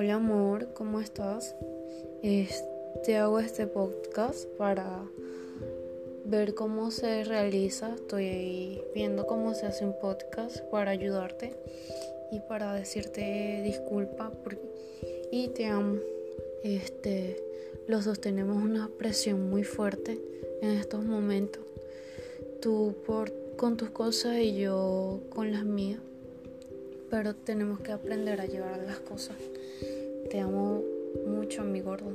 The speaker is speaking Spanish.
Hola amor, ¿cómo estás? Te hago este podcast para ver cómo se realiza. Estoy viendo cómo se hace un podcast para ayudarte y para decirte disculpa y te amo. Este, los dos tenemos una presión muy fuerte en estos momentos. Tú con tus cosas y yo con las mías. Pero tenemos que aprender a llevar las cosas. Te amo mucho, mi gordo.